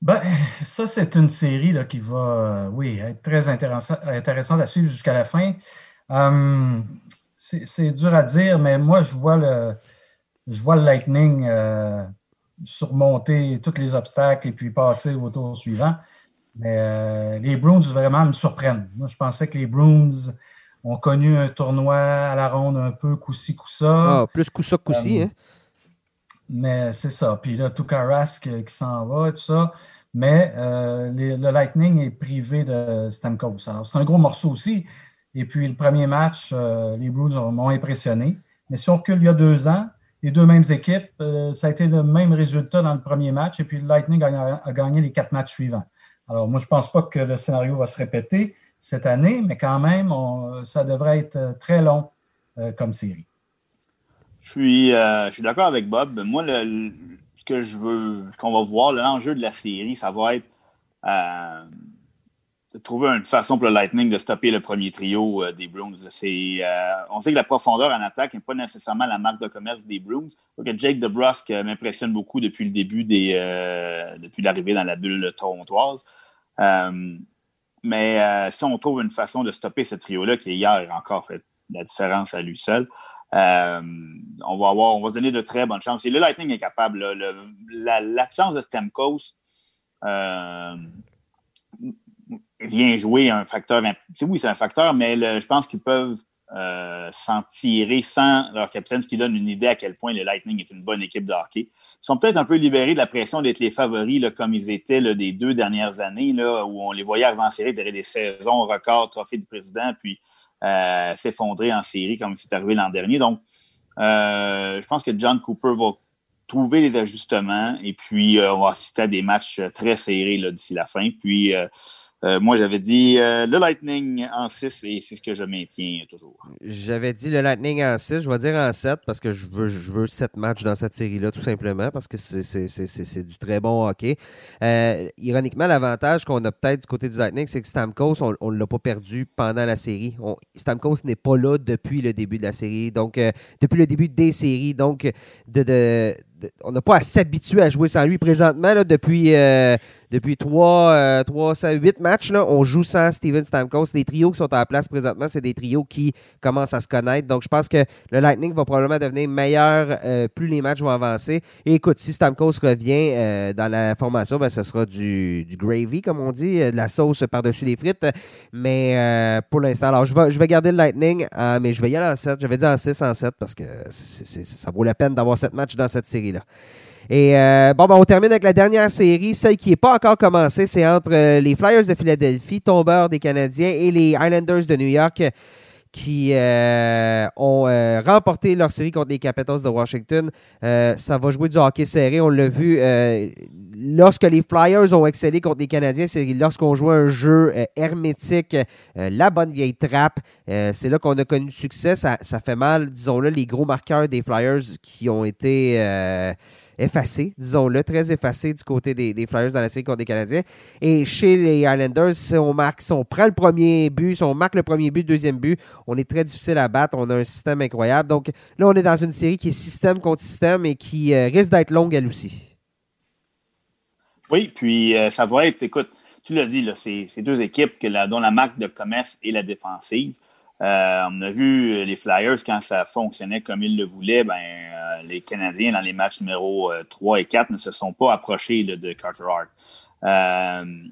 Speaker 3: Ben, ça, c'est une série là, qui va, euh, oui, être très intéressante intéressant à suivre jusqu'à la fin. Hum, c'est dur à dire, mais moi, je vois le, je vois le Lightning euh, surmonter tous les obstacles et puis passer au tour suivant. Mais euh, les Bruins, vraiment, me surprennent. Moi, je pensais que les Bruins ont connu un tournoi à la ronde un peu coup-ci, coup-ça.
Speaker 1: Ah, plus coup-ça, coup-ci, hein?
Speaker 3: Mais c'est ça. Puis là, Tukaras qui, qui s'en va et tout ça. Mais euh, le Lightning est privé de Stamkos. Alors, c'est un gros morceau aussi. Et puis, le premier match, euh, les Blues m'ont impressionné. Mais si on recule il y a deux ans, les deux mêmes équipes. ça a été le même résultat dans le premier match et puis le Lightning a, gagné les quatre matchs suivants. Alors, moi, je ne pense pas que le scénario va se répéter cette année, mais quand même, ça devrait être très long comme série.
Speaker 2: Je suis, je suis d'accord avec Bob. Moi, le, ce que je veux, qu'on va voir, l'enjeu de la série, ça va être de trouver une façon pour le Lightning de stopper le premier trio euh, des Bruins. Euh, on sait que la profondeur en attaque n'est pas nécessairement la marque de commerce des Bruins. que Jake DeBrusque euh, m'impressionne beaucoup depuis le début des depuis l'arrivée dans la bulle torontoise. mais si on trouve une façon de stopper ce trio-là, qui hier encore fait la différence à lui seul, on va avoir, on va se donner de très bonnes chances. Et le Lightning est capable. L'absence de Stamkos vient jouer un facteur. Oui, c'est un facteur, mais je pense qu'ils peuvent euh, s'en tirer sans leur capitaine, ce qui donne une idée à quel point le Lightning est une bonne équipe de hockey. Ils sont peut-être un peu libérés de la pression d'être les favoris, comme ils étaient des deux dernières années, où on les voyait avancer derrière des saisons records, trophée du président, puis euh, s'effondrer en série comme c'est arrivé l'an dernier. Donc, euh, je pense que John Cooper va trouver les ajustements et puis on va assister à des matchs très serrés d'ici la fin. Puis euh, moi, j'avais dit euh, le Lightning en 6 et c'est ce que je maintiens toujours.
Speaker 1: J'avais dit le Lightning en 6. Je vais dire en 7 parce que je veux, je veux 7 matchs dans cette série-là, tout simplement, parce que c'est du très bon hockey. Euh, ironiquement, l'avantage qu'on a peut-être du côté du Lightning, c'est que Stamkos, on ne l'a pas perdu pendant la série. Stamkos n'est pas là depuis le début de la série, donc depuis le début des séries. Donc, de on n'a pas à s'habituer à jouer sans lui présentement. depuis, depuis 3, 3 8 matchs, on joue sans Steven Stamkos. Les trios qui sont en place présentement, c'est des trios qui commencent à se connaître. Donc, je pense que le Lightning va probablement devenir meilleur euh, plus les matchs vont avancer. Et écoute, si Stamkos revient euh, dans la formation, ben, ce sera du, gravy, comme on dit, de la sauce par-dessus les frites. Mais pour l'instant, alors, je vais, je vais garder le Lightning, mais je vais y aller en 7. J'avais dit en 6, en 7 parce que ça vaut la peine d'avoir 7 matchs dans cette série. Et euh, bon, ben, on termine avec la dernière série, celle qui n'est pas encore commencée. C'est entre euh, les Flyers de Philadelphie, tombeurs des Canadiens, et les Islanders de New York qui euh, ont remporté leur série contre les Capitals de Washington. ça va jouer du hockey serré. On l'a vu lorsque les Flyers ont excellé contre les Canadiens, c'est lorsqu'on joue un jeu hermétique, la bonne vieille trappe. c'est là qu'on a connu du succès. Ça, ça fait mal, disons-le, les gros marqueurs des Flyers qui ont été effacé, disons-le, très effacé du côté des, Flyers dans la série contre les Canadiens. Et chez les Islanders, si on, marque, si on prend le premier but, si on marque le premier but, le deuxième but, on est très difficile à battre. On a un système incroyable. Donc là, on est dans une série qui est système contre système et qui euh, risque d'être longue elle aussi.
Speaker 2: Oui, puis euh, ça va être, écoute, tu l'as dit, c'est deux équipes que dont la marque de commerce est la défensive. Euh, on a vu les Flyers, quand ça fonctionnait comme ils le voulaient, ben, euh, les Canadiens, dans les matchs numéro 3 euh, et 4, ne se sont pas approchés de Carter Hart.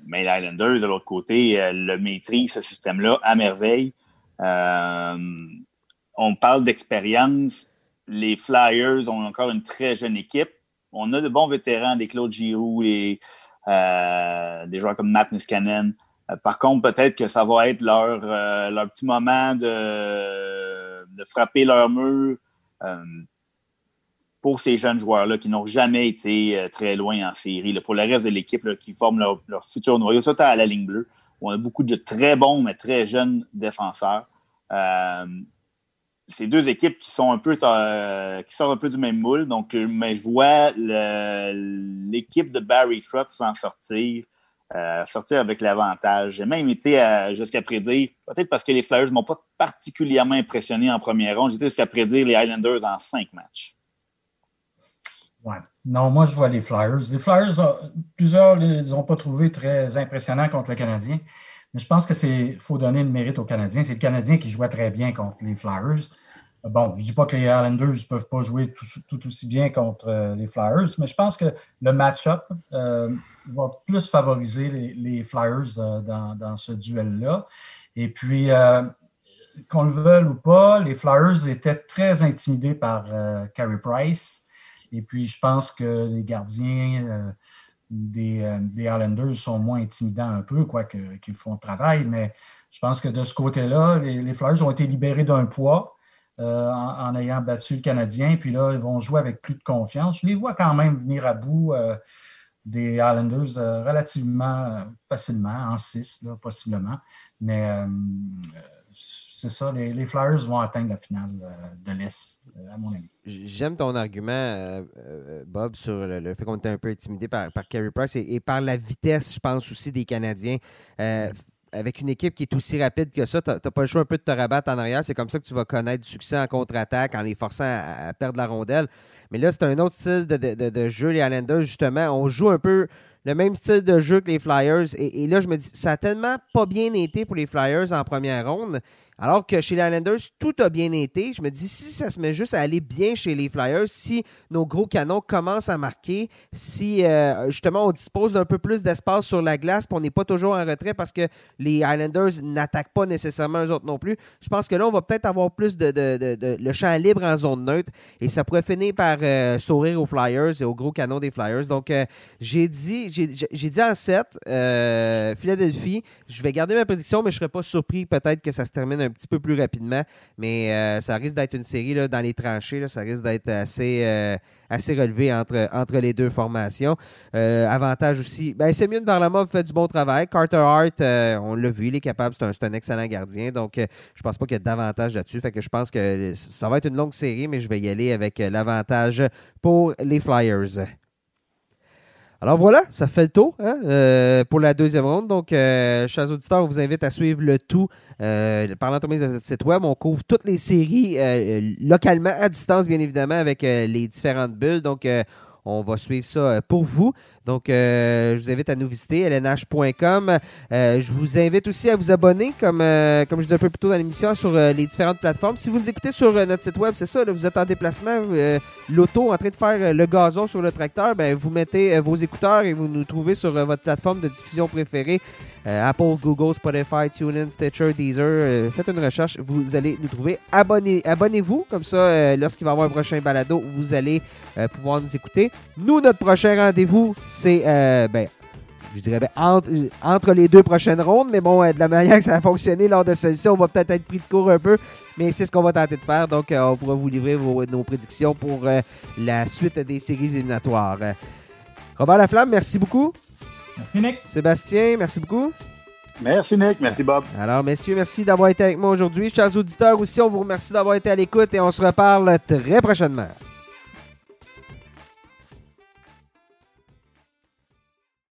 Speaker 2: mais les Islanders, de l'autre côté, le maîtrisent, ce système-là, à merveille. on parle d'expérience. Les Flyers ont encore une très jeune équipe. On a de bons vétérans, des Claude Giroux, des joueurs comme Matt Niskanen. Euh, par contre, peut-être que ça va être leur, euh, leur petit moment de, de frapper leur mur euh, pour ces jeunes joueurs-là qui n'ont jamais été très loin en série. pour le reste de l'équipe qui forme leur, futur noyau, ça, à la ligne bleue, où on a beaucoup de très bons, mais très jeunes défenseurs. c'est deux équipes qui sont un peu qui sortent un peu du même moule. Donc, mais je vois l'équipe de Barry Trotz s'en sortir euh, sortir avec l'avantage. J'ai même été jusqu'à prédire, peut-être parce que les Flyers ne m'ont pas particulièrement impressionné en première ronde, j'étais jusqu'à prédire les Highlanders en cinq matchs.
Speaker 3: Ouais. Non, moi, je vois les Flyers. Les Flyers, plusieurs ne les ont pas trouvés très impressionnants contre le Canadien. Mais je pense que c'est faut donner le mérite aux Canadiens. C'est le Canadien qui jouait très bien contre les Flyers. Bon, je ne dis pas que les Islanders ne peuvent pas jouer tout, aussi bien contre euh, les Flyers, mais je pense que le match-up euh, va plus favoriser les, Flyers euh, dans, ce duel-là. Et puis, qu'on le veuille ou pas, les Flyers étaient très intimidés par Carey Price. Et puis, je pense que les gardiens des, des, Islanders sont moins intimidants un peu, quoique qu'ils font le travail. Mais je pense que de ce côté-là, les Flyers ont été libérés d'un poids. En, ayant battu le Canadien. Puis là, ils vont jouer avec plus de confiance. Je les vois quand même venir à bout des Islanders relativement facilement, en 6, possiblement. Mais c'est ça, les, Flyers vont atteindre la finale de l'Est, à mon avis.
Speaker 1: J'aime ton argument, Bob, sur le, fait qu'on était un peu intimidé par, par Price et, par la vitesse, je pense aussi, des Canadiens avec une équipe qui est aussi rapide que ça, tu n'as pas le choix un peu de te rabattre en arrière. C'est comme ça que tu vas connaître du succès en contre-attaque en les forçant à, perdre la rondelle. Mais là, c'est un autre style de, jeu, les Islanders, justement. On joue un peu le même style de jeu que les Flyers. Et, et, là, je me dis, ça a tellement pas bien été pour les Flyers en première ronde alors que chez les Islanders, tout a bien été. Je me dis, si ça se met juste à aller bien chez les Flyers, si nos gros canons commencent à marquer, si euh, justement on dispose d'un peu plus d'espace sur la glace, puis on n'est pas toujours en retrait parce que les Islanders n'attaquent pas nécessairement eux autres non plus, je pense que là, on va peut-être avoir plus de, le champ libre en zone neutre et ça pourrait finir par euh, sourire aux Flyers et aux gros canons des Flyers. Donc, euh, j'ai dit, j'ai dit en 7, Philadelphie, je vais garder ma prédiction, mais je ne serais pas surpris peut-être que ça se termine un petit peu plus rapidement. Mais euh, ça risque d'être une série là, dans les tranchées. ça risque d'être assez, euh, assez relevé entre, entre les deux formations. Euh, avantage aussi, ben, de Varlamov fait du bon travail. Carter Hart, on l'a vu, il est capable, c'est un, excellent gardien. Donc, je pense pas qu'il y ait davantage là-dessus. Fait que je pense que ça va être une longue série, mais je vais y aller avec l'avantage pour les Flyers. Alors voilà, ça fait le tour hein, euh, pour la deuxième ronde. Donc, euh, chers auditeurs, on vous invite à suivre le tout euh, par de notre site web. On couvre toutes les séries localement, à distance, bien évidemment, avec les différentes bulles. Donc, on va suivre ça pour vous. Donc, euh, je vous invite à nous visiter, lnh.com. Euh, je vous invite aussi à vous abonner, comme, euh, comme je disais un peu plus tôt dans l'émission, sur les différentes plateformes. Si vous nous écoutez sur notre site web, c'est ça, vous êtes en déplacement, l'auto en train de faire le gazon sur le tracteur, ben, vous mettez vos écouteurs et vous nous trouvez sur votre plateforme de diffusion préférée. Apple, Google, Spotify, TuneIn, Stitcher, Deezer. faites une recherche, vous allez nous trouver. Abonnez, abonnez-vous, comme ça, lorsqu'il va y avoir un prochain balado, vous allez pouvoir nous écouter. Nous, notre prochain rendez-vous, c'est, euh, ben, je dirais, ben, entre, les deux prochaines rondes. Mais bon, euh, de la manière que ça a fonctionné lors de celle-ci, on va peut-être être pris de court un peu. Mais c'est ce qu'on va tenter de faire. Donc, euh, on pourra vous livrer nos prédictions pour la suite des séries éliminatoires. Robert Laflamme, merci beaucoup.
Speaker 3: Merci, Nick.
Speaker 1: Sébastien, merci beaucoup.
Speaker 2: Merci, Nick. Merci, Bob.
Speaker 1: Alors, messieurs, merci d'avoir été avec moi aujourd'hui. Chers auditeurs aussi, on vous remercie d'avoir été à l'écoute et on se reparle très prochainement.